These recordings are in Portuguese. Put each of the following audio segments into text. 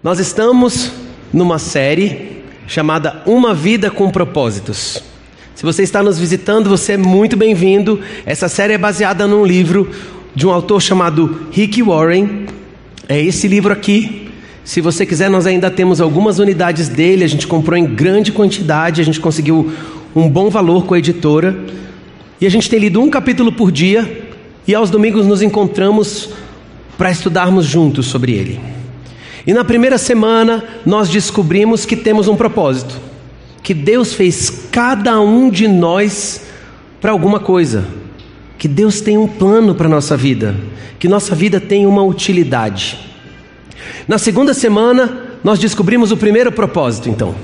Nós estamos numa série chamada Uma Vida com Propósitos. Se você está nos visitando, você é muito bem-vindo. Essa série é baseada num livro de um autor chamado Rick Warren. É esse livro aqui. Se você quiser, nós ainda temos algumas unidades dele. A gente comprou em grande quantidade, a gente conseguiu um bom valor com a editora. E a gente tem lido um capítulo por dia. E aos domingos nos encontramos para estudarmos juntos sobre ele. E na primeira semana nós descobrimos que temos um propósito, que Deus fez cada um de nós para alguma coisa, que Deus tem um plano para nossa vida, que nossa vida tem uma utilidade. Na segunda semana nós descobrimos o primeiro propósito, então,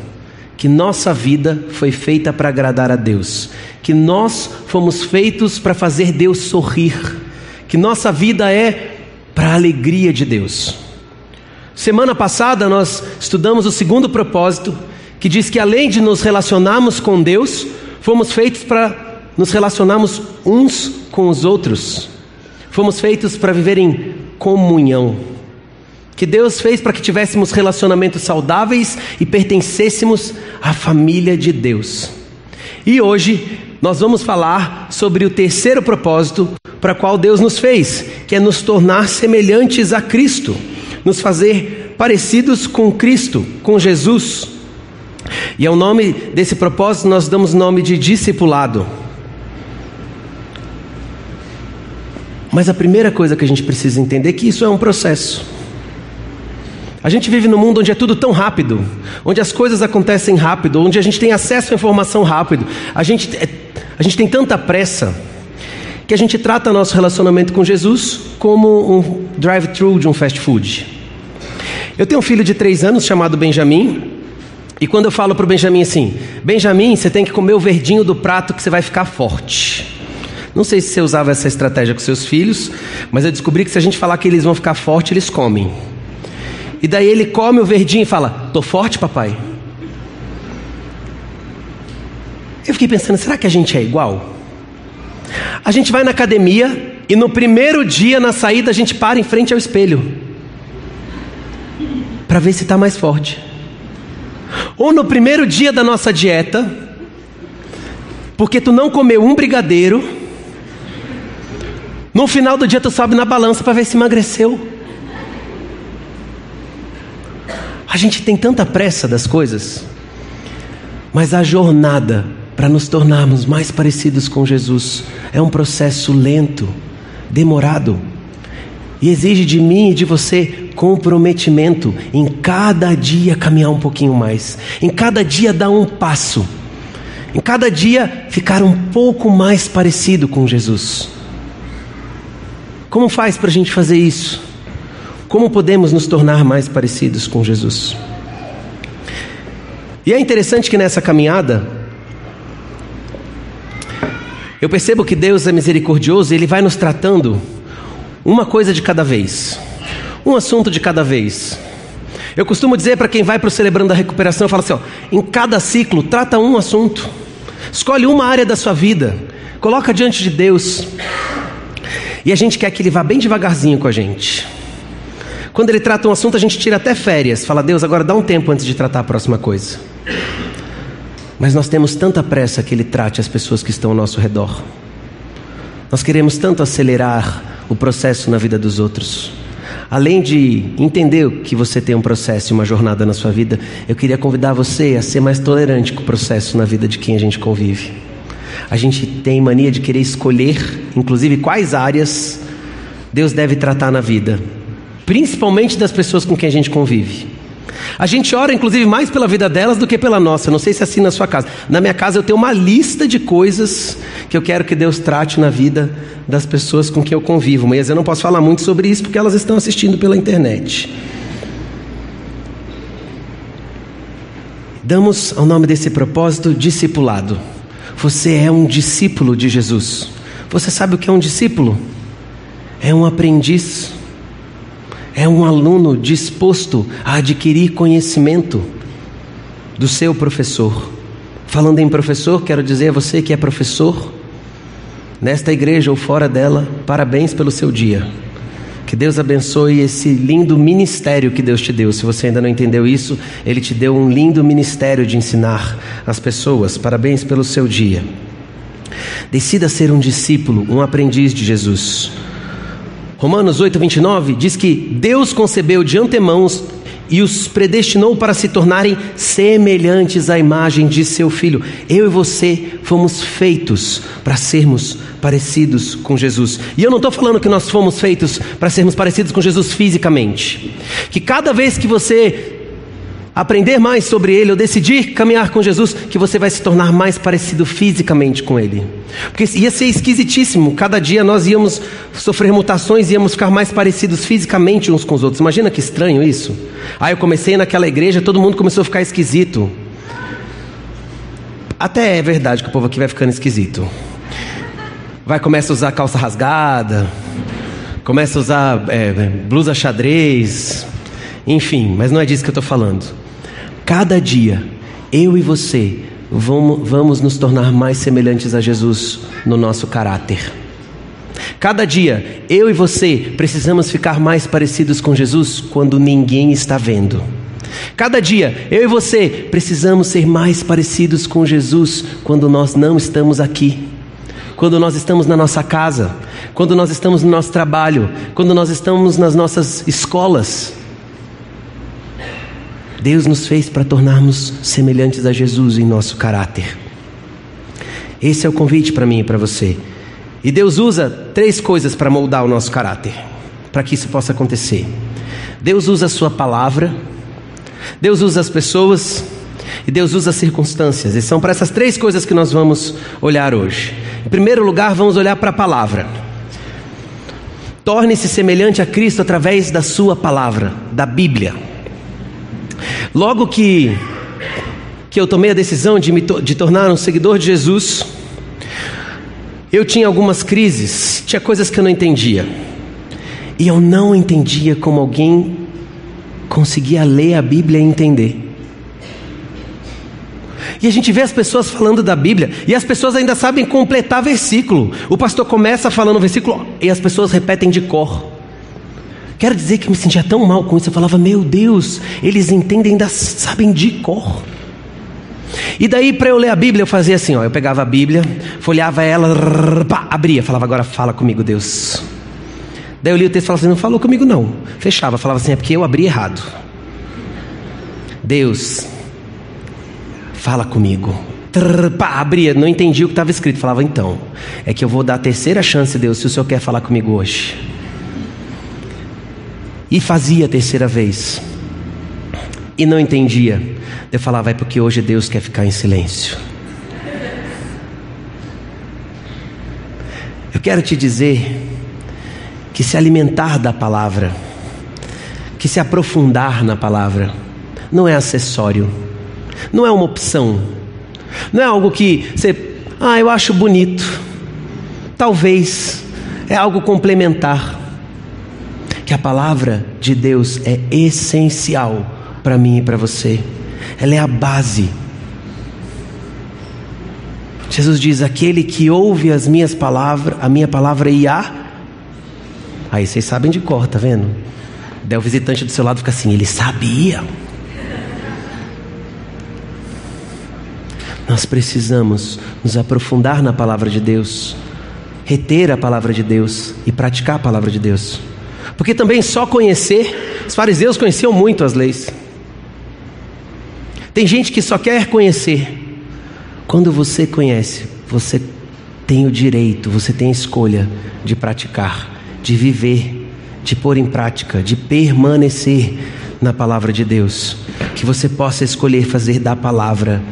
que nossa vida foi feita para agradar a Deus, que nós fomos feitos para fazer Deus sorrir, que nossa vida é para a alegria de Deus. Semana passada nós estudamos o segundo propósito, que diz que além de nos relacionarmos com Deus, fomos feitos para nos relacionarmos uns com os outros. Fomos feitos para viver em comunhão. Que Deus fez para que tivéssemos relacionamentos saudáveis e pertencêssemos à família de Deus. E hoje nós vamos falar sobre o terceiro propósito para qual Deus nos fez, que é nos tornar semelhantes a Cristo nos fazer parecidos com Cristo, com Jesus. E ao nome desse propósito nós damos nome de discipulado. Mas a primeira coisa que a gente precisa entender é que isso é um processo. A gente vive num mundo onde é tudo tão rápido, onde as coisas acontecem rápido, onde a gente tem acesso à informação rápido. A gente, é, a gente tem tanta pressa que a gente trata nosso relacionamento com Jesus como um drive-thru de um fast food. Eu tenho um filho de três anos chamado Benjamin, e quando eu falo para o Benjamin assim: Benjamin, você tem que comer o verdinho do prato que você vai ficar forte. Não sei se você usava essa estratégia com seus filhos, mas eu descobri que se a gente falar que eles vão ficar fortes, eles comem. E daí ele come o verdinho e fala: Tô forte, papai. Eu fiquei pensando: será que a gente é igual? A gente vai na academia e no primeiro dia, na saída, a gente para em frente ao espelho para ver se está mais forte. Ou no primeiro dia da nossa dieta, porque tu não comeu um brigadeiro, no final do dia tu sobe na balança para ver se emagreceu. A gente tem tanta pressa das coisas, mas a jornada para nos tornarmos mais parecidos com Jesus é um processo lento, demorado, e exige de mim e de você comprometimento em cada dia caminhar um pouquinho mais, em cada dia dar um passo, em cada dia ficar um pouco mais parecido com Jesus. Como faz para a gente fazer isso? Como podemos nos tornar mais parecidos com Jesus? E é interessante que nessa caminhada, eu percebo que Deus é misericordioso e Ele vai nos tratando uma coisa de cada vez. Um assunto de cada vez. Eu costumo dizer para quem vai para o Celebrando a Recuperação, eu falo assim, ó, em cada ciclo, trata um assunto. Escolhe uma área da sua vida, coloca diante de Deus. E a gente quer que ele vá bem devagarzinho com a gente. Quando ele trata um assunto, a gente tira até férias. Fala, Deus, agora dá um tempo antes de tratar a próxima coisa. Mas nós temos tanta pressa que ele trate as pessoas que estão ao nosso redor. Nós queremos tanto acelerar o processo na vida dos outros. Além de entender que você tem um processo e uma jornada na sua vida, eu queria convidar você a ser mais tolerante com o processo na vida de quem a gente convive. A gente tem mania de querer escolher, inclusive, quais áreas Deus deve tratar na vida, principalmente das pessoas com quem a gente convive. A gente ora, inclusive, mais pela vida delas do que pela nossa. Não sei se é assim na sua casa. Na minha casa, eu tenho uma lista de coisas que eu quero que Deus trate na vida das pessoas com quem eu convivo. Mas eu não posso falar muito sobre isso porque elas estão assistindo pela internet. Damos ao nome desse propósito discipulado. Você é um discípulo de Jesus. Você sabe o que é um discípulo? É um aprendiz é um aluno disposto a adquirir conhecimento do seu professor. Falando em professor, quero dizer a você que é professor, nesta igreja ou fora dela, parabéns pelo seu dia. Que Deus abençoe esse lindo ministério que Deus te deu. Se você ainda não entendeu isso, Ele te deu um lindo ministério de ensinar as pessoas. Parabéns pelo seu dia. Decida ser um discípulo, um aprendiz de Jesus. Romanos 8, 29 diz que Deus concebeu de antemão e os predestinou para se tornarem semelhantes à imagem de seu filho. Eu e você fomos feitos para sermos parecidos com Jesus. E eu não estou falando que nós fomos feitos para sermos parecidos com Jesus fisicamente. Que cada vez que você aprender mais sobre Ele, ou decidir caminhar com Jesus, que você vai se tornar mais parecido fisicamente com Ele. Porque ia ser esquisitíssimo, cada dia nós íamos sofrer mutações, íamos ficar mais parecidos fisicamente uns com os outros. Imagina que estranho isso. Aí eu comecei naquela igreja, todo mundo começou a ficar esquisito. Até é verdade que o povo aqui vai ficando esquisito. Vai começa a usar calça rasgada, começa a usar é, blusa xadrez, enfim, mas não é disso que eu estou falando. Cada dia, eu e você vamos, vamos nos tornar mais semelhantes a Jesus no nosso caráter. Cada dia, eu e você precisamos ficar mais parecidos com Jesus quando ninguém está vendo. Cada dia, eu e você precisamos ser mais parecidos com Jesus quando nós não estamos aqui. Quando nós estamos na nossa casa, quando nós estamos no nosso trabalho, quando nós estamos nas nossas escolas. Deus nos fez para tornarmos semelhantes a Jesus em nosso caráter. Esse é o convite para mim e para você. E Deus usa três coisas para moldar o nosso caráter, para que isso possa acontecer. Deus usa a Sua palavra, Deus usa as pessoas e Deus usa as circunstâncias. E são para essas três coisas que nós vamos olhar hoje. Em primeiro lugar, vamos olhar para a palavra. Torne-se semelhante a Cristo através da Sua palavra, da Bíblia. Logo que, que eu tomei a decisão de me de tornar um seguidor de Jesus, eu tinha algumas crises, tinha coisas que eu não entendia. E eu não entendia como alguém conseguia ler a Bíblia e entender. E a gente vê as pessoas falando da Bíblia e as pessoas ainda sabem completar versículo. O pastor começa falando o versículo e as pessoas repetem de cor. Quero dizer que me sentia tão mal com isso. Eu falava, meu Deus, eles entendem, ainda sabem de cor. E daí, para eu ler a Bíblia, eu fazia assim: ó, eu pegava a Bíblia, folhava ela, pá, abria, falava, agora fala comigo, Deus. Daí eu li o texto e falava assim: não falou comigo, não. Fechava, falava assim: é porque eu abri errado. Deus, fala comigo. Trrr, pá, abria, não entendi o que estava escrito. Falava, então, é que eu vou dar a terceira chance, Deus, se o Senhor quer falar comigo hoje. E fazia a terceira vez. E não entendia. Eu falava, é porque hoje Deus quer ficar em silêncio. Eu quero te dizer que se alimentar da palavra, que se aprofundar na palavra, não é acessório, não é uma opção, não é algo que você, ah, eu acho bonito, talvez, é algo complementar que a palavra de Deus é essencial para mim e para você. Ela é a base. Jesus diz: aquele que ouve as minhas palavras, a minha palavra e a. Aí vocês sabem de cor, tá vendo? Daí o visitante do seu lado fica assim: ele sabia. Nós precisamos nos aprofundar na palavra de Deus, reter a palavra de Deus e praticar a palavra de Deus. Porque também só conhecer, os fariseus conheciam muito as leis. Tem gente que só quer conhecer. Quando você conhece, você tem o direito, você tem a escolha de praticar, de viver, de pôr em prática, de permanecer na palavra de Deus. Que você possa escolher fazer da palavra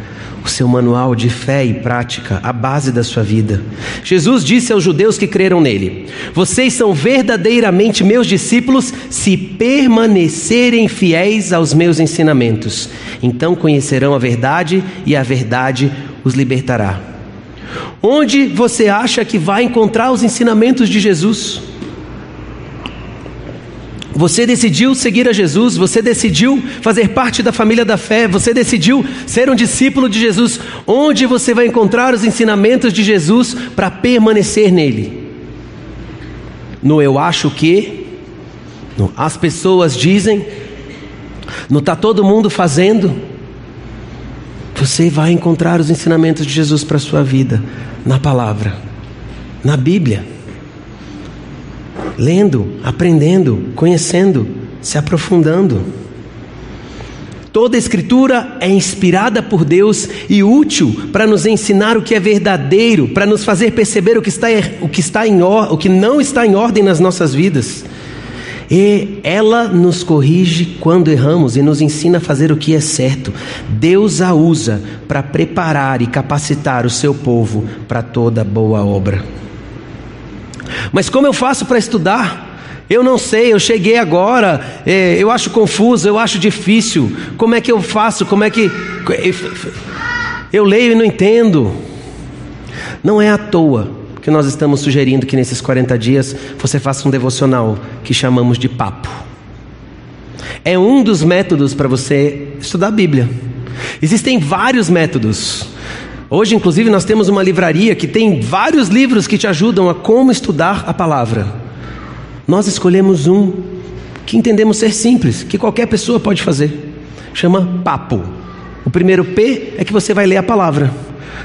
o seu manual de fé e prática, a base da sua vida. Jesus disse aos judeus que creram nele: Vocês são verdadeiramente meus discípulos se permanecerem fiéis aos meus ensinamentos. Então conhecerão a verdade e a verdade os libertará. Onde você acha que vai encontrar os ensinamentos de Jesus? Você decidiu seguir a Jesus, você decidiu fazer parte da família da fé, você decidiu ser um discípulo de Jesus. Onde você vai encontrar os ensinamentos de Jesus para permanecer nele? No eu acho que, no as pessoas dizem, não está todo mundo fazendo. Você vai encontrar os ensinamentos de Jesus para a sua vida na palavra, na Bíblia. Lendo, aprendendo, conhecendo, se aprofundando. Toda escritura é inspirada por Deus e útil para nos ensinar o que é verdadeiro, para nos fazer perceber o que está, o que está em o que não está em ordem nas nossas vidas. E ela nos corrige quando erramos e nos ensina a fazer o que é certo. Deus a usa para preparar e capacitar o seu povo para toda boa obra. Mas como eu faço para estudar? Eu não sei, eu cheguei agora, é, eu acho confuso, eu acho difícil. Como é que eu faço? Como é que. Eu leio e não entendo. Não é à toa que nós estamos sugerindo que nesses 40 dias você faça um devocional que chamamos de papo. É um dos métodos para você estudar a Bíblia. Existem vários métodos. Hoje, inclusive, nós temos uma livraria que tem vários livros que te ajudam a como estudar a palavra. Nós escolhemos um que entendemos ser simples, que qualquer pessoa pode fazer. Chama papo. O primeiro P é que você vai ler a palavra.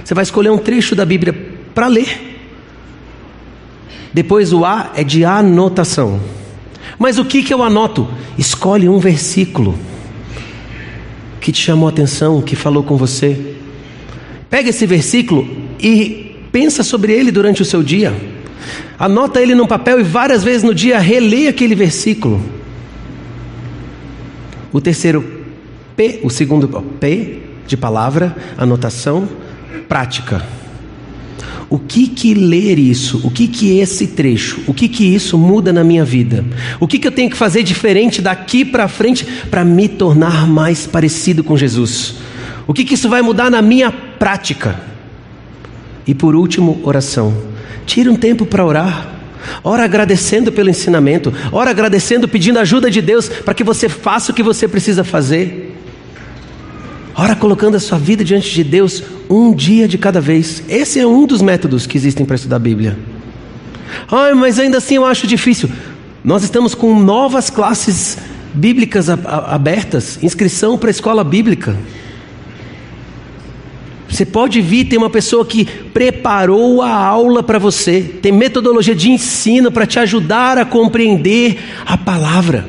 Você vai escolher um trecho da Bíblia para ler. Depois o A é de anotação. Mas o que, que eu anoto? Escolhe um versículo que te chamou a atenção, que falou com você. Pega esse versículo e pensa sobre ele durante o seu dia. Anota ele num papel e várias vezes no dia releia aquele versículo. O terceiro P, o segundo P de palavra, anotação, prática. O que que ler isso? O que que esse trecho? O que que isso muda na minha vida? O que que eu tenho que fazer diferente daqui para frente para me tornar mais parecido com Jesus? O que que isso vai mudar na minha prática? E por último, oração. Tire um tempo para orar. Ora agradecendo pelo ensinamento, ora agradecendo, pedindo ajuda de Deus para que você faça o que você precisa fazer. Ora colocando a sua vida diante de Deus um dia de cada vez. Esse é um dos métodos que existem para estudar a Bíblia. Ai, mas ainda assim eu acho difícil. Nós estamos com novas classes bíblicas abertas, inscrição para a escola bíblica. Você pode vir, tem uma pessoa que preparou a aula para você, tem metodologia de ensino para te ajudar a compreender a palavra.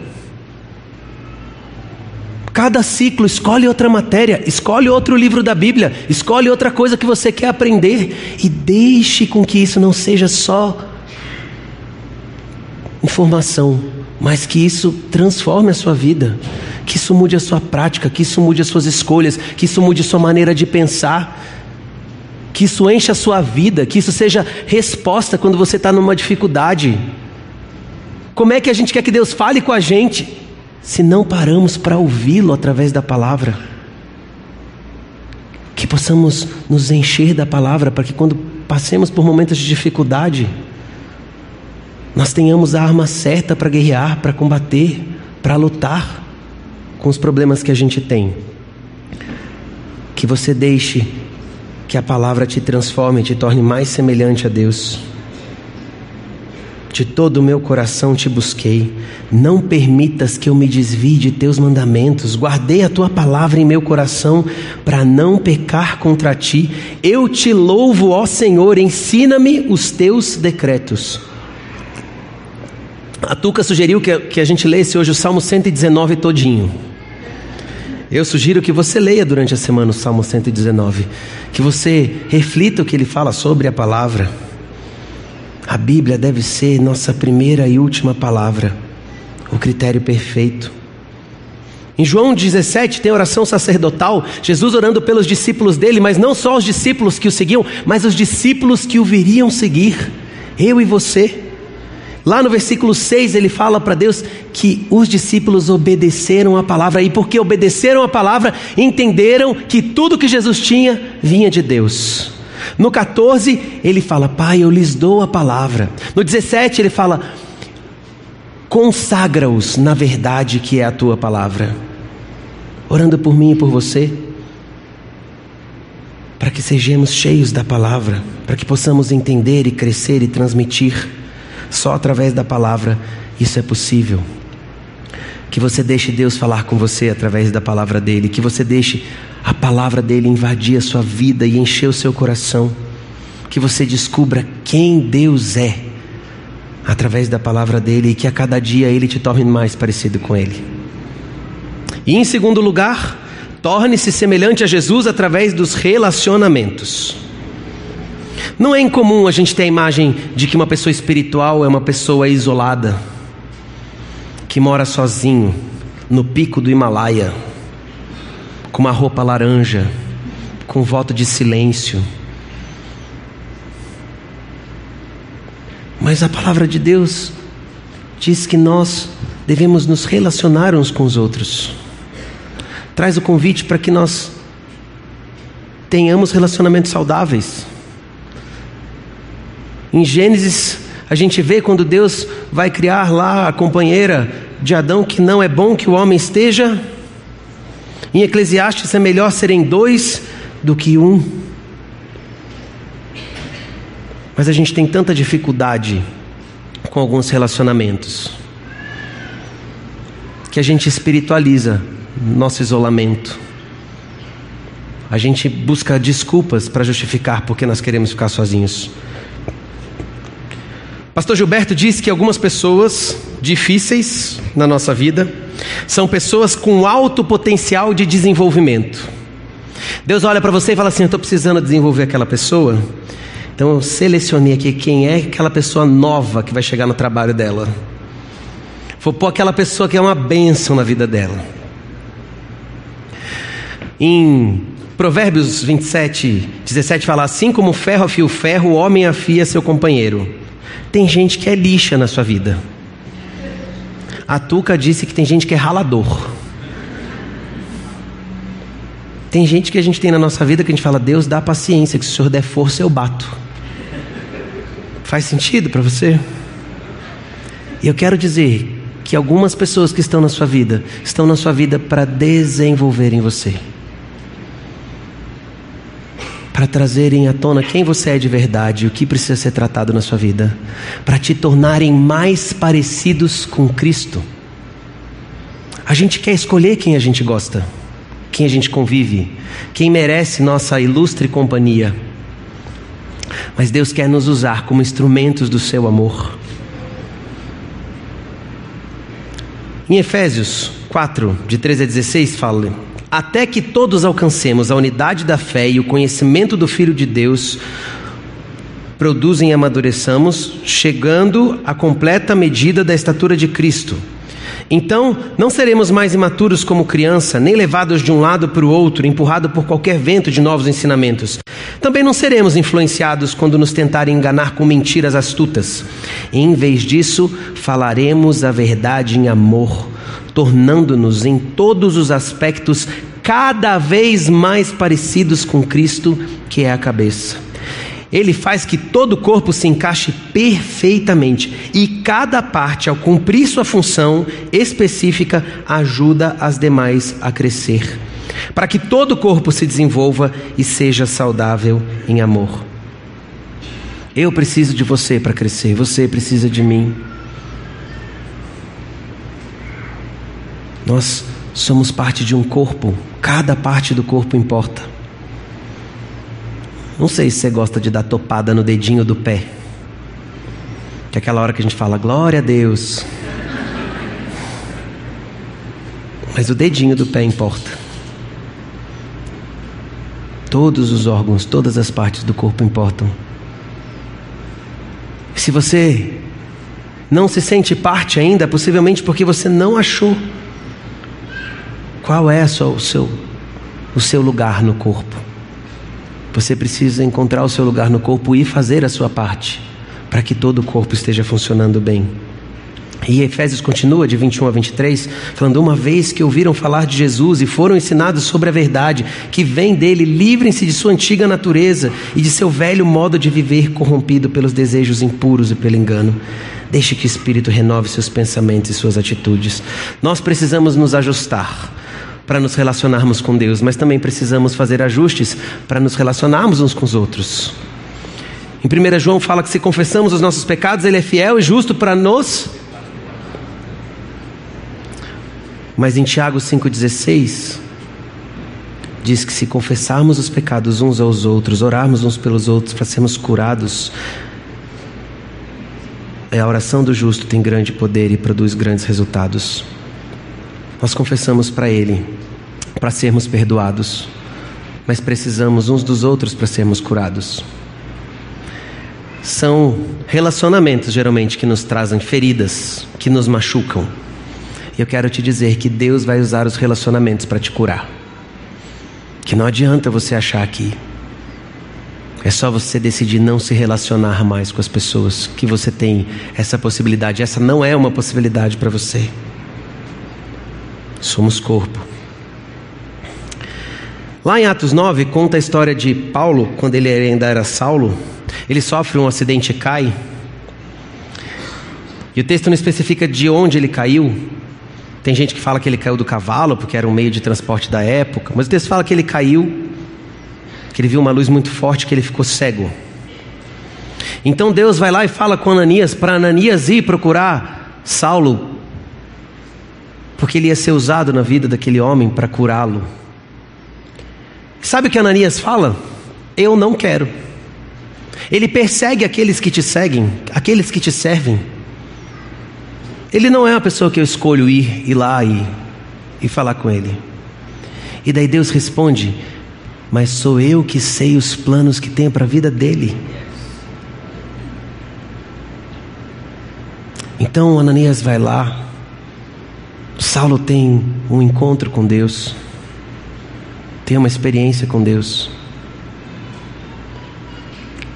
Cada ciclo escolhe outra matéria, escolhe outro livro da Bíblia, escolhe outra coisa que você quer aprender e deixe com que isso não seja só informação, mas que isso transforme a sua vida que isso mude a sua prática, que isso mude as suas escolhas, que isso mude a sua maneira de pensar, que isso encha a sua vida, que isso seja resposta quando você está numa dificuldade. Como é que a gente quer que Deus fale com a gente se não paramos para ouvi-lo através da palavra? Que possamos nos encher da palavra para que quando passemos por momentos de dificuldade, nós tenhamos a arma certa para guerrear, para combater, para lutar com os problemas que a gente tem. Que você deixe que a palavra te transforme, te torne mais semelhante a Deus. De todo o meu coração te busquei. Não permitas que eu me desvie de teus mandamentos. Guardei a tua palavra em meu coração para não pecar contra ti. Eu te louvo, ó Senhor, ensina-me os teus decretos. A Tuca sugeriu que, que a gente lesse hoje o Salmo 119 todinho. Eu sugiro que você leia durante a semana o Salmo 119, que você reflita o que ele fala sobre a palavra. A Bíblia deve ser nossa primeira e última palavra, o critério perfeito. Em João 17 tem a oração sacerdotal, Jesus orando pelos discípulos dele, mas não só os discípulos que o seguiam, mas os discípulos que o viriam seguir, eu e você. Lá no versículo 6 ele fala para Deus que os discípulos obedeceram a palavra, e porque obedeceram a palavra, entenderam que tudo que Jesus tinha vinha de Deus. No 14 ele fala: Pai, eu lhes dou a palavra. No 17 ele fala: Consagra-os na verdade que é a tua palavra. Orando por mim e por você, para que sejamos cheios da palavra, para que possamos entender e crescer e transmitir. Só através da palavra isso é possível. Que você deixe Deus falar com você através da palavra dele, que você deixe a palavra dele invadir a sua vida e encher o seu coração. Que você descubra quem Deus é através da palavra dele e que a cada dia ele te torne mais parecido com ele. E em segundo lugar, torne-se semelhante a Jesus através dos relacionamentos. Não é incomum a gente ter a imagem de que uma pessoa espiritual é uma pessoa isolada, que mora sozinho no pico do Himalaia, com uma roupa laranja, com um voto de silêncio. Mas a palavra de Deus diz que nós devemos nos relacionar uns com os outros. Traz o convite para que nós tenhamos relacionamentos saudáveis. Em Gênesis, a gente vê quando Deus vai criar lá a companheira de Adão que não é bom que o homem esteja. Em Eclesiastes é melhor serem dois do que um. Mas a gente tem tanta dificuldade com alguns relacionamentos que a gente espiritualiza nosso isolamento. A gente busca desculpas para justificar porque nós queremos ficar sozinhos. Pastor Gilberto diz que algumas pessoas difíceis na nossa vida são pessoas com alto potencial de desenvolvimento. Deus olha para você e fala assim: Eu estou precisando desenvolver aquela pessoa. Então eu selecionei aqui quem é aquela pessoa nova que vai chegar no trabalho dela. Vou pôr aquela pessoa que é uma bênção na vida dela. Em Provérbios 27, 17 fala: Assim como o ferro afia o ferro, o homem afia seu companheiro. Tem gente que é lixa na sua vida. A Tuca disse que tem gente que é ralador. Tem gente que a gente tem na nossa vida que a gente fala, Deus dá paciência, que se o Senhor der força eu bato. Faz sentido para você? E eu quero dizer que algumas pessoas que estão na sua vida, estão na sua vida para desenvolverem você para trazerem à tona quem você é de verdade, o que precisa ser tratado na sua vida, para te tornarem mais parecidos com Cristo. A gente quer escolher quem a gente gosta, quem a gente convive, quem merece nossa ilustre companhia. Mas Deus quer nos usar como instrumentos do seu amor. Em Efésios 4, de 13 a 16, fala: até que todos alcancemos a unidade da fé e o conhecimento do Filho de Deus, produzem e amadureçamos, chegando à completa medida da estatura de Cristo. Então, não seremos mais imaturos como criança, nem levados de um lado para o outro, empurrados por qualquer vento de novos ensinamentos. Também não seremos influenciados quando nos tentarem enganar com mentiras astutas. Em vez disso, falaremos a verdade em amor tornando-nos em todos os aspectos cada vez mais parecidos com Cristo, que é a cabeça. Ele faz que todo o corpo se encaixe perfeitamente e cada parte, ao cumprir sua função específica, ajuda as demais a crescer, para que todo o corpo se desenvolva e seja saudável em amor. Eu preciso de você para crescer, você precisa de mim. Nós somos parte de um corpo, cada parte do corpo importa. Não sei se você gosta de dar topada no dedinho do pé. Que é aquela hora que a gente fala, glória a Deus. Mas o dedinho do pé importa. Todos os órgãos, todas as partes do corpo importam. Se você não se sente parte ainda, possivelmente porque você não achou qual é o seu, o seu lugar no corpo? Você precisa encontrar o seu lugar no corpo e fazer a sua parte para que todo o corpo esteja funcionando bem. E Efésios continua de 21 a 23, falando: Uma vez que ouviram falar de Jesus e foram ensinados sobre a verdade que vem dele, livrem-se de sua antiga natureza e de seu velho modo de viver corrompido pelos desejos impuros e pelo engano. Deixe que o Espírito renove seus pensamentos e suas atitudes. Nós precisamos nos ajustar para nos relacionarmos com Deus, mas também precisamos fazer ajustes para nos relacionarmos uns com os outros. Em 1 João fala que se confessamos os nossos pecados, Ele é fiel e justo para nos. Mas em Tiago 5,16 diz que se confessarmos os pecados uns aos outros, orarmos uns pelos outros para sermos curados, é a oração do justo tem grande poder e produz grandes resultados. Nós confessamos para Ele para sermos perdoados, mas precisamos uns dos outros para sermos curados. São relacionamentos geralmente que nos trazem feridas, que nos machucam. E eu quero te dizer que Deus vai usar os relacionamentos para te curar. Que não adianta você achar que é só você decidir não se relacionar mais com as pessoas que você tem essa possibilidade. Essa não é uma possibilidade para você. Somos corpo. Lá em Atos 9 conta a história de Paulo, quando ele ainda era Saulo. Ele sofre um acidente e cai. E o texto não especifica de onde ele caiu, tem gente que fala que ele caiu do cavalo, porque era um meio de transporte da época, mas o texto fala que ele caiu, que ele viu uma luz muito forte, que ele ficou cego. Então Deus vai lá e fala com Ananias para Ananias ir procurar Saulo, porque ele ia ser usado na vida daquele homem para curá-lo. Sabe o que Ananias fala? Eu não quero. Ele persegue aqueles que te seguem, aqueles que te servem. Ele não é uma pessoa que eu escolho ir, ir lá e, e falar com ele. E daí Deus responde: Mas sou eu que sei os planos que tenho para a vida dele. Então Ananias vai lá, Saulo tem um encontro com Deus, tem uma experiência com Deus.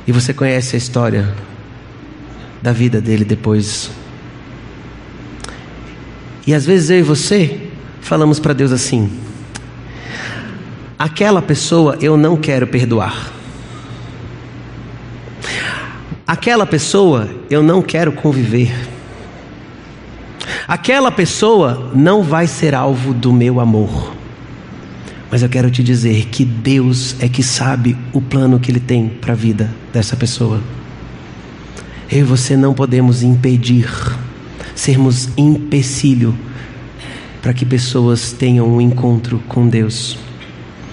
E você conhece a história da vida dele depois e às vezes eu e você falamos para Deus assim: aquela pessoa eu não quero perdoar. Aquela pessoa eu não quero conviver. Aquela pessoa não vai ser alvo do meu amor. Mas eu quero te dizer que Deus é que sabe o plano que Ele tem para a vida dessa pessoa. Eu e você não podemos impedir sermos empecilho para que pessoas tenham um encontro com Deus,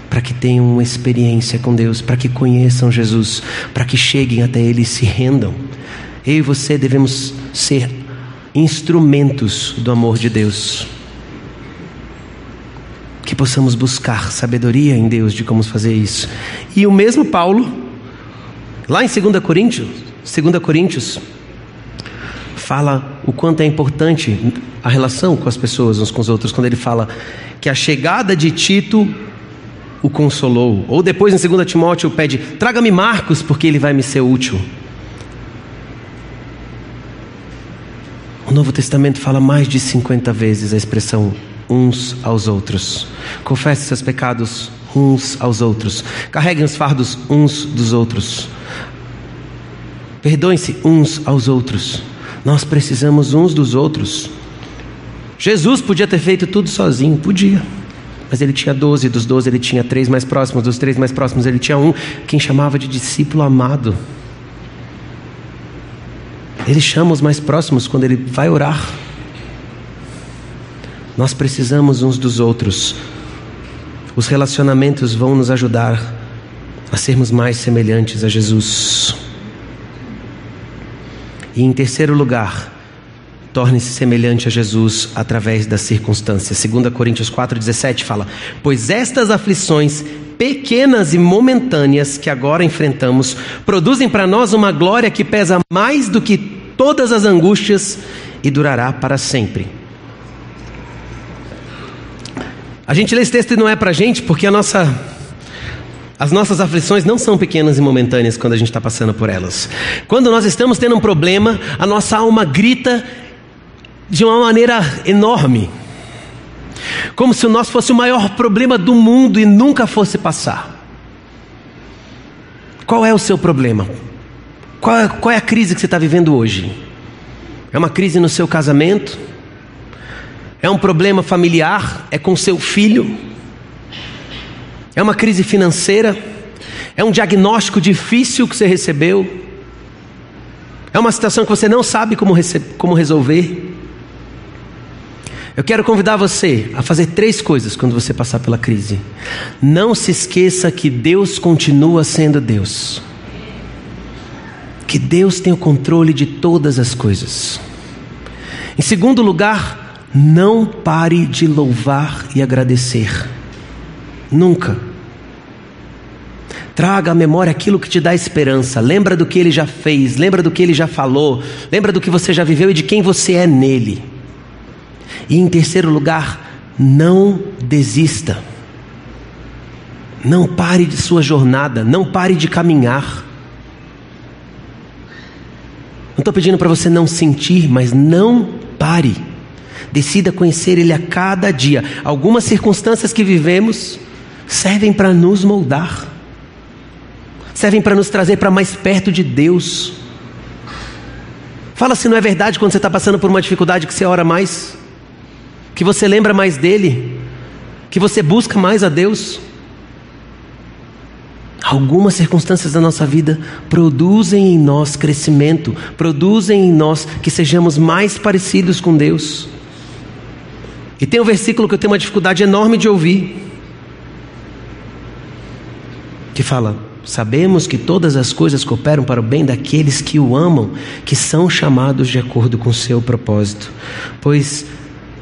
para que tenham uma experiência com Deus, para que conheçam Jesus, para que cheguem até Ele e se rendam. Eu e você devemos ser instrumentos do amor de Deus. Possamos buscar sabedoria em Deus de como fazer isso. E o mesmo Paulo, lá em 2 Coríntios, 2 Coríntios, fala o quanto é importante a relação com as pessoas uns com os outros, quando ele fala que a chegada de Tito o consolou. Ou depois em 2 Timóteo pede: traga-me Marcos, porque ele vai me ser útil. O Novo Testamento fala mais de 50 vezes a expressão uns aos outros. Confesse seus pecados uns aos outros. Carreguem os fardos uns dos outros. Perdoem-se uns aos outros. Nós precisamos uns dos outros. Jesus podia ter feito tudo sozinho, podia. Mas ele tinha doze, dos doze ele tinha três mais próximos, dos três mais próximos ele tinha um, quem chamava de discípulo amado. Ele chama os mais próximos quando ele vai orar. Nós precisamos uns dos outros. Os relacionamentos vão nos ajudar a sermos mais semelhantes a Jesus. E em terceiro lugar, torne-se semelhante a Jesus através das circunstâncias. 2 Coríntios 4,17 fala: Pois estas aflições pequenas e momentâneas que agora enfrentamos produzem para nós uma glória que pesa mais do que todas as angústias e durará para sempre. A gente lê esse texto e não é para gente porque a nossa as nossas aflições não são pequenas e momentâneas quando a gente está passando por elas. Quando nós estamos tendo um problema, a nossa alma grita de uma maneira enorme, como se o nosso fosse o maior problema do mundo e nunca fosse passar. Qual é o seu problema? Qual é, qual é a crise que você está vivendo hoje? É uma crise no seu casamento? É um problema familiar? É com seu filho? É uma crise financeira? É um diagnóstico difícil que você recebeu? É uma situação que você não sabe como, como resolver? Eu quero convidar você a fazer três coisas quando você passar pela crise. Não se esqueça que Deus continua sendo Deus. Que Deus tem o controle de todas as coisas. Em segundo lugar, não pare de louvar e agradecer. Nunca. Traga à memória aquilo que te dá esperança. Lembra do que ele já fez, lembra do que ele já falou, lembra do que você já viveu e de quem você é nele. E em terceiro lugar, não desista. Não pare de sua jornada, não pare de caminhar. Não estou pedindo para você não sentir, mas não pare. Decida conhecer Ele a cada dia. Algumas circunstâncias que vivemos servem para nos moldar, servem para nos trazer para mais perto de Deus. Fala se não é verdade quando você está passando por uma dificuldade que você ora mais que você lembra mais dele, que você busca mais a Deus. Algumas circunstâncias da nossa vida produzem em nós crescimento, produzem em nós que sejamos mais parecidos com Deus. E tem um versículo que eu tenho uma dificuldade enorme de ouvir, que fala: Sabemos que todas as coisas cooperam para o bem daqueles que o amam, que são chamados de acordo com o seu propósito. Pois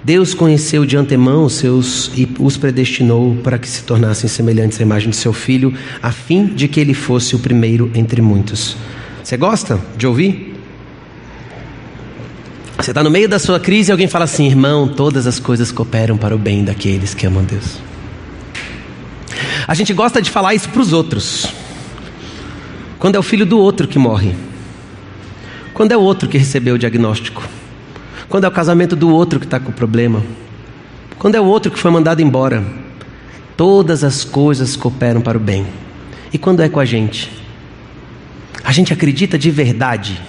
Deus conheceu de antemão os seus e os predestinou para que se tornassem semelhantes à imagem de seu filho, a fim de que ele fosse o primeiro entre muitos. Você gosta de ouvir? Você está no meio da sua crise e alguém fala assim: irmão, todas as coisas cooperam para o bem daqueles que amam Deus. A gente gosta de falar isso para os outros. Quando é o filho do outro que morre. Quando é o outro que recebeu o diagnóstico. Quando é o casamento do outro que está com problema. Quando é o outro que foi mandado embora. Todas as coisas cooperam para o bem. E quando é com a gente? A gente acredita de verdade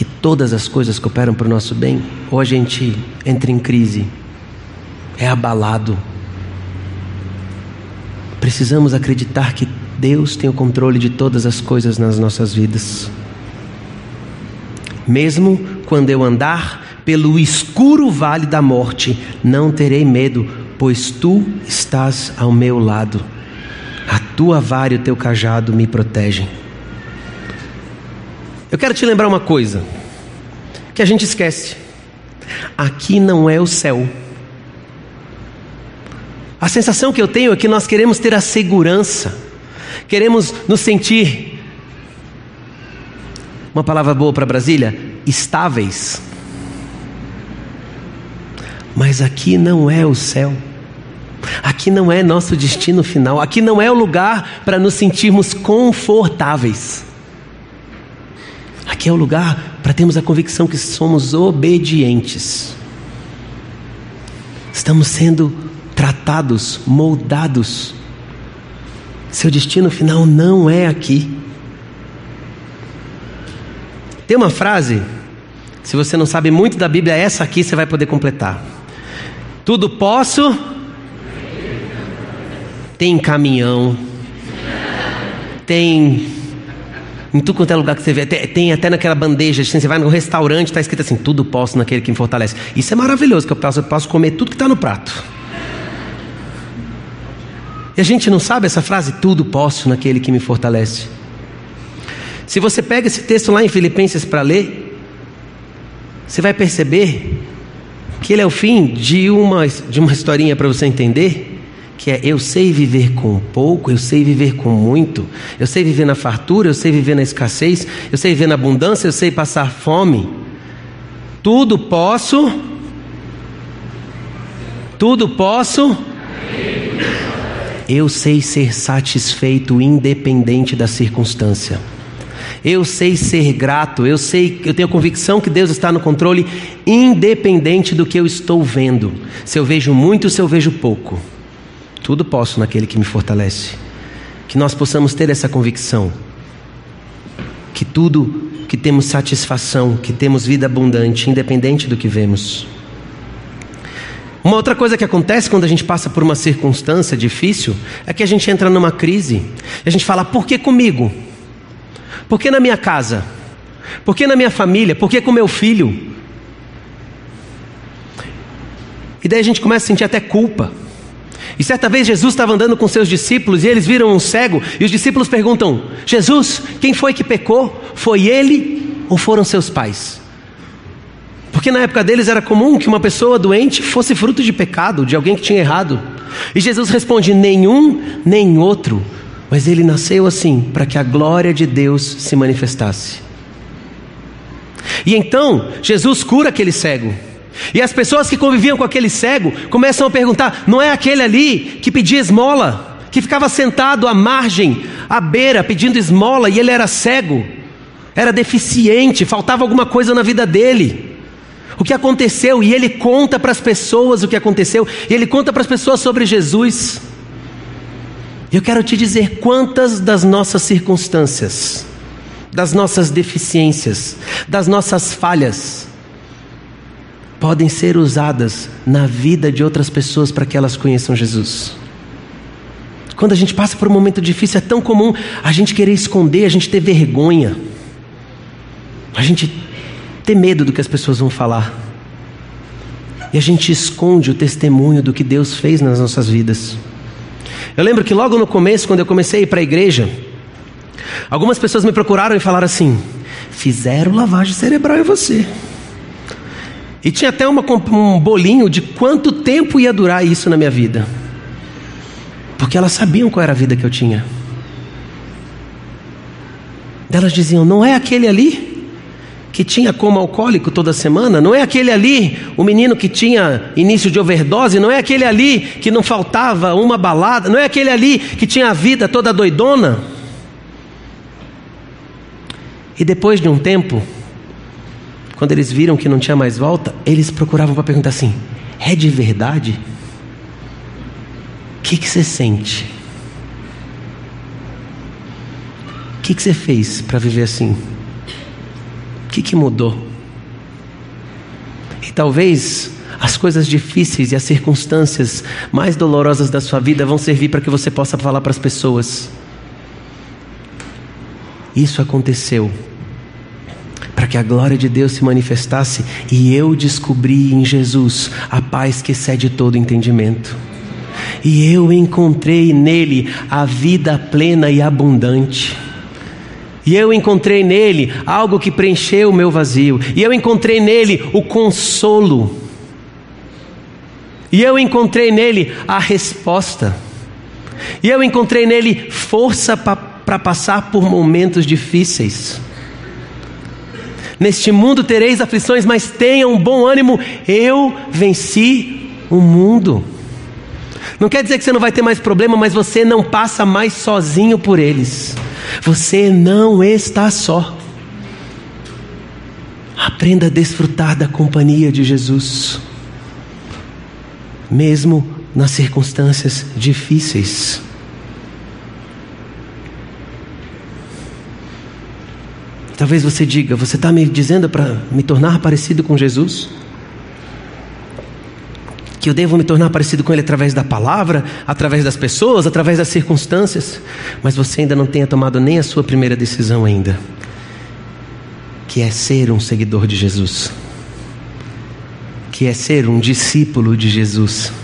que todas as coisas cooperam para o nosso bem? Ou a gente entra em crise, é abalado? Precisamos acreditar que Deus tem o controle de todas as coisas nas nossas vidas. Mesmo quando eu andar pelo escuro vale da morte, não terei medo, pois tu estás ao meu lado. A tua vara e o teu cajado me protegem. Eu quero te lembrar uma coisa que a gente esquece. Aqui não é o céu. A sensação que eu tenho é que nós queremos ter a segurança, queremos nos sentir uma palavra boa para Brasília? Estáveis. Mas aqui não é o céu. Aqui não é nosso destino final. Aqui não é o lugar para nos sentirmos confortáveis. Aqui é o lugar para termos a convicção que somos obedientes. Estamos sendo tratados, moldados. Seu destino final não é aqui. Tem uma frase, se você não sabe muito da Bíblia, essa aqui você vai poder completar. Tudo posso. Tem caminhão. Tem. Em tudo quanto é lugar que você vê. Tem, até naquela bandeja. Assim, você vai no restaurante, está escrito assim: tudo posso naquele que me fortalece. Isso é maravilhoso, que eu posso, eu posso comer tudo que está no prato. E a gente não sabe essa frase? Tudo posso naquele que me fortalece. Se você pega esse texto lá em Filipenses para ler, você vai perceber que ele é o fim de uma, de uma historinha para você entender, que é eu sei viver com pouco, eu sei viver com muito, eu sei viver na fartura, eu sei viver na escassez, eu sei viver na abundância, eu sei passar fome. Tudo posso, tudo posso. Eu sei ser satisfeito independente da circunstância. Eu sei ser grato, eu sei, eu tenho a convicção que Deus está no controle, independente do que eu estou vendo. Se eu vejo muito, se eu vejo pouco, tudo posso naquele que me fortalece. Que nós possamos ter essa convicção, que tudo, que temos satisfação, que temos vida abundante, independente do que vemos. Uma outra coisa que acontece quando a gente passa por uma circunstância difícil é que a gente entra numa crise e a gente fala: por que comigo? Por que na minha casa? Por que na minha família? Por que com meu filho? E daí a gente começa a sentir até culpa. E certa vez Jesus estava andando com seus discípulos e eles viram um cego e os discípulos perguntam: Jesus, quem foi que pecou? Foi ele ou foram seus pais? Porque na época deles era comum que uma pessoa doente fosse fruto de pecado, de alguém que tinha errado. E Jesus responde: nenhum nem outro, mas ele nasceu assim para que a glória de Deus se manifestasse. E então Jesus cura aquele cego. E as pessoas que conviviam com aquele cego começam a perguntar: não é aquele ali que pedia esmola, que ficava sentado à margem, à beira, pedindo esmola e ele era cego, era deficiente, faltava alguma coisa na vida dele. O que aconteceu? E ele conta para as pessoas o que aconteceu, e ele conta para as pessoas sobre Jesus. Eu quero te dizer quantas das nossas circunstâncias, das nossas deficiências, das nossas falhas, podem ser usadas na vida de outras pessoas para que elas conheçam Jesus. Quando a gente passa por um momento difícil, é tão comum a gente querer esconder, a gente ter vergonha, a gente ter medo do que as pessoas vão falar. E a gente esconde o testemunho do que Deus fez nas nossas vidas. Eu lembro que logo no começo, quando eu comecei a ir para a igreja, algumas pessoas me procuraram e falaram assim: fizeram lavagem cerebral em você. E tinha até uma, um bolinho de quanto tempo ia durar isso na minha vida. Porque elas sabiam qual era a vida que eu tinha. Elas diziam: não é aquele ali que tinha como alcoólico toda semana? Não é aquele ali, o menino que tinha início de overdose? Não é aquele ali que não faltava uma balada? Não é aquele ali que tinha a vida toda doidona? E depois de um tempo, quando eles viram que não tinha mais volta, eles procuravam para perguntar assim: é de verdade? O que, você sente? O que, que você fez para viver assim? O que, que mudou? E talvez as coisas difíceis e as circunstâncias mais dolorosas da sua vida vão servir para que você possa falar para as pessoas. Isso aconteceu para que a glória de Deus se manifestasse e eu descobri em Jesus a paz que excede todo entendimento. E eu encontrei nele a vida plena e abundante. E eu encontrei nele algo que preencheu o meu vazio. E eu encontrei nele o consolo. E eu encontrei nele a resposta. E eu encontrei nele força para passar por momentos difíceis. Neste mundo tereis aflições, mas tenham um bom ânimo. Eu venci o mundo. Não quer dizer que você não vai ter mais problema, mas você não passa mais sozinho por eles. Você não está só. Aprenda a desfrutar da companhia de Jesus, mesmo nas circunstâncias difíceis. Talvez você diga: Você está me dizendo para me tornar parecido com Jesus? Que eu devo me tornar parecido com Ele através da palavra, através das pessoas, através das circunstâncias, mas você ainda não tenha tomado nem a sua primeira decisão ainda, que é ser um seguidor de Jesus, que é ser um discípulo de Jesus,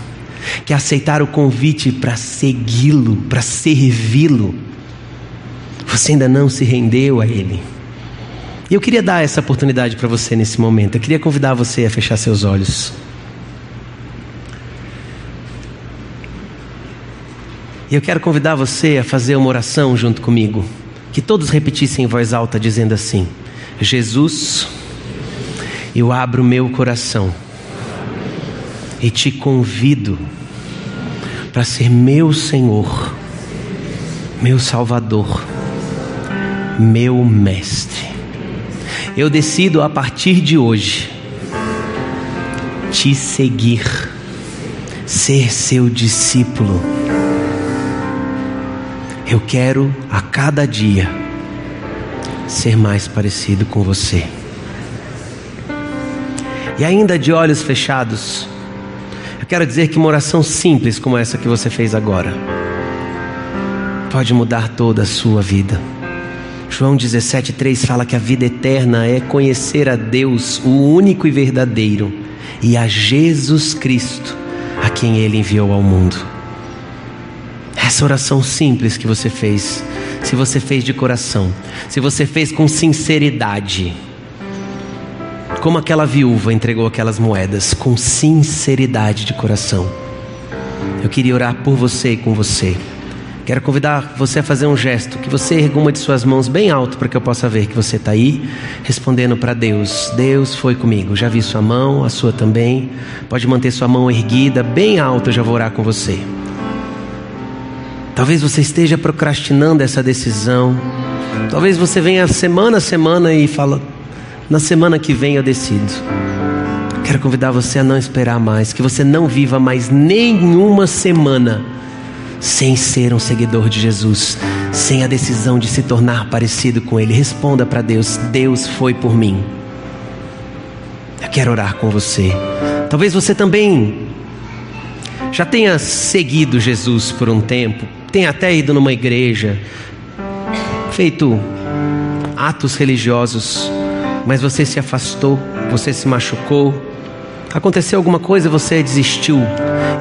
que é aceitar o convite para segui-lo, para servi-lo. Você ainda não se rendeu a Ele. E eu queria dar essa oportunidade para você nesse momento. Eu queria convidar você a fechar seus olhos. E eu quero convidar você a fazer uma oração junto comigo. Que todos repetissem em voz alta, dizendo assim: Jesus, eu abro meu coração e te convido para ser meu Senhor, meu Salvador, meu Mestre. Eu decido a partir de hoje te seguir, ser seu discípulo. Eu quero a cada dia ser mais parecido com você. E ainda de olhos fechados, eu quero dizer que uma oração simples como essa que você fez agora pode mudar toda a sua vida. João 17,3 fala que a vida eterna é conhecer a Deus, o único e verdadeiro, e a Jesus Cristo, a quem Ele enviou ao mundo. Essa oração simples que você fez, se você fez de coração, se você fez com sinceridade, como aquela viúva entregou aquelas moedas, com sinceridade de coração. Eu queria orar por você e com você. Quero convidar você a fazer um gesto, que você erga uma de suas mãos bem alto para que eu possa ver que você está aí, respondendo para Deus: Deus foi comigo. Já vi sua mão, a sua também. Pode manter sua mão erguida, bem alta, eu já vou orar com você. Talvez você esteja procrastinando essa decisão. Talvez você venha semana a semana e fala: na semana que vem eu decido. Quero convidar você a não esperar mais, que você não viva mais nenhuma semana sem ser um seguidor de Jesus, sem a decisão de se tornar parecido com Ele. Responda para Deus: Deus foi por mim. Eu quero orar com você. Talvez você também já tenha seguido Jesus por um tempo, tenha até ido numa igreja, feito atos religiosos, mas você se afastou, você se machucou, aconteceu alguma coisa, você desistiu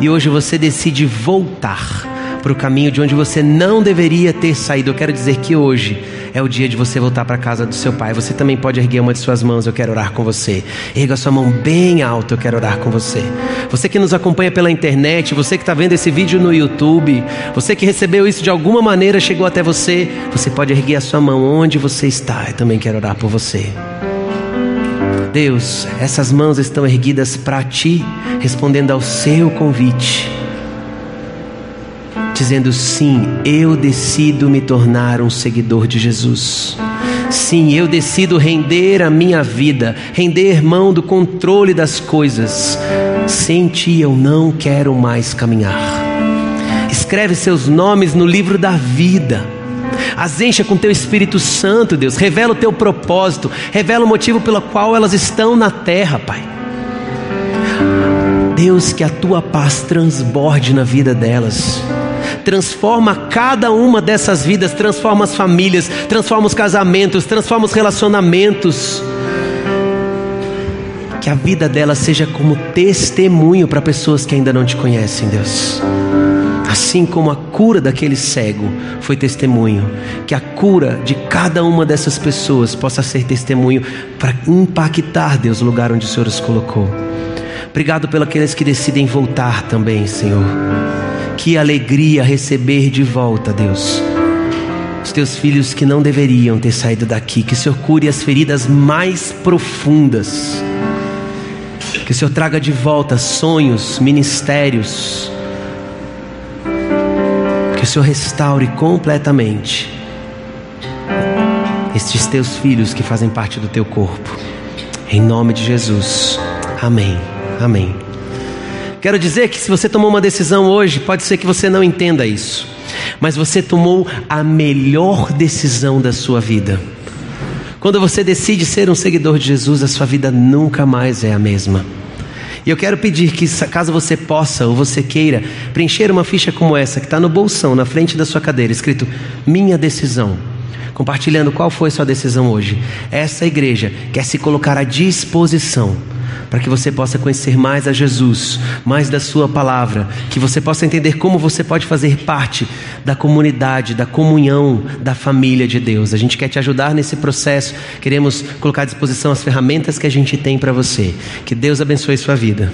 e hoje você decide voltar para o caminho de onde você não deveria ter saído. Eu quero dizer que hoje é o dia de você voltar para a casa do seu pai. Você também pode erguer uma de suas mãos, eu quero orar com você. Erga sua mão bem alta, eu quero orar com você. Você que nos acompanha pela internet, você que está vendo esse vídeo no YouTube, você que recebeu isso de alguma maneira, chegou até você, você pode erguer a sua mão onde você está. Eu também quero orar por você. Deus, essas mãos estão erguidas para ti, respondendo ao seu convite dizendo: sim, eu decido me tornar um seguidor de Jesus. Sim, eu decido render a minha vida, render mão do controle das coisas. Sem ti eu não quero mais caminhar. Escreve seus nomes no livro da vida. As encha com teu Espírito Santo, Deus. Revela o teu propósito. Revela o motivo pelo qual elas estão na terra, Pai. Deus, que a tua paz transborde na vida delas transforma cada uma dessas vidas, transforma as famílias, transforma os casamentos, transforma os relacionamentos. Que a vida delas seja como testemunho para pessoas que ainda não te conhecem, Deus. Assim como a cura daquele cego foi testemunho, que a cura de cada uma dessas pessoas possa ser testemunho para impactar, Deus, o lugar onde o Senhor os colocou. Obrigado pelos aqueles que decidem voltar também, Senhor. Que alegria receber de volta, Deus, os teus filhos que não deveriam ter saído daqui. Que o Senhor cure as feridas mais profundas. Que o Senhor traga de volta sonhos, ministérios. Que o Senhor restaure completamente estes teus filhos que fazem parte do teu corpo. Em nome de Jesus. Amém. Amém. Quero dizer que se você tomou uma decisão hoje, pode ser que você não entenda isso, mas você tomou a melhor decisão da sua vida. Quando você decide ser um seguidor de Jesus, a sua vida nunca mais é a mesma. E eu quero pedir que, caso você possa ou você queira, preencher uma ficha como essa, que está no bolsão, na frente da sua cadeira, escrito Minha Decisão. Compartilhando qual foi sua decisão hoje. Essa igreja quer se colocar à disposição para que você possa conhecer mais a Jesus, mais da Sua palavra, que você possa entender como você pode fazer parte da comunidade, da comunhão, da família de Deus. A gente quer te ajudar nesse processo, queremos colocar à disposição as ferramentas que a gente tem para você. Que Deus abençoe sua vida.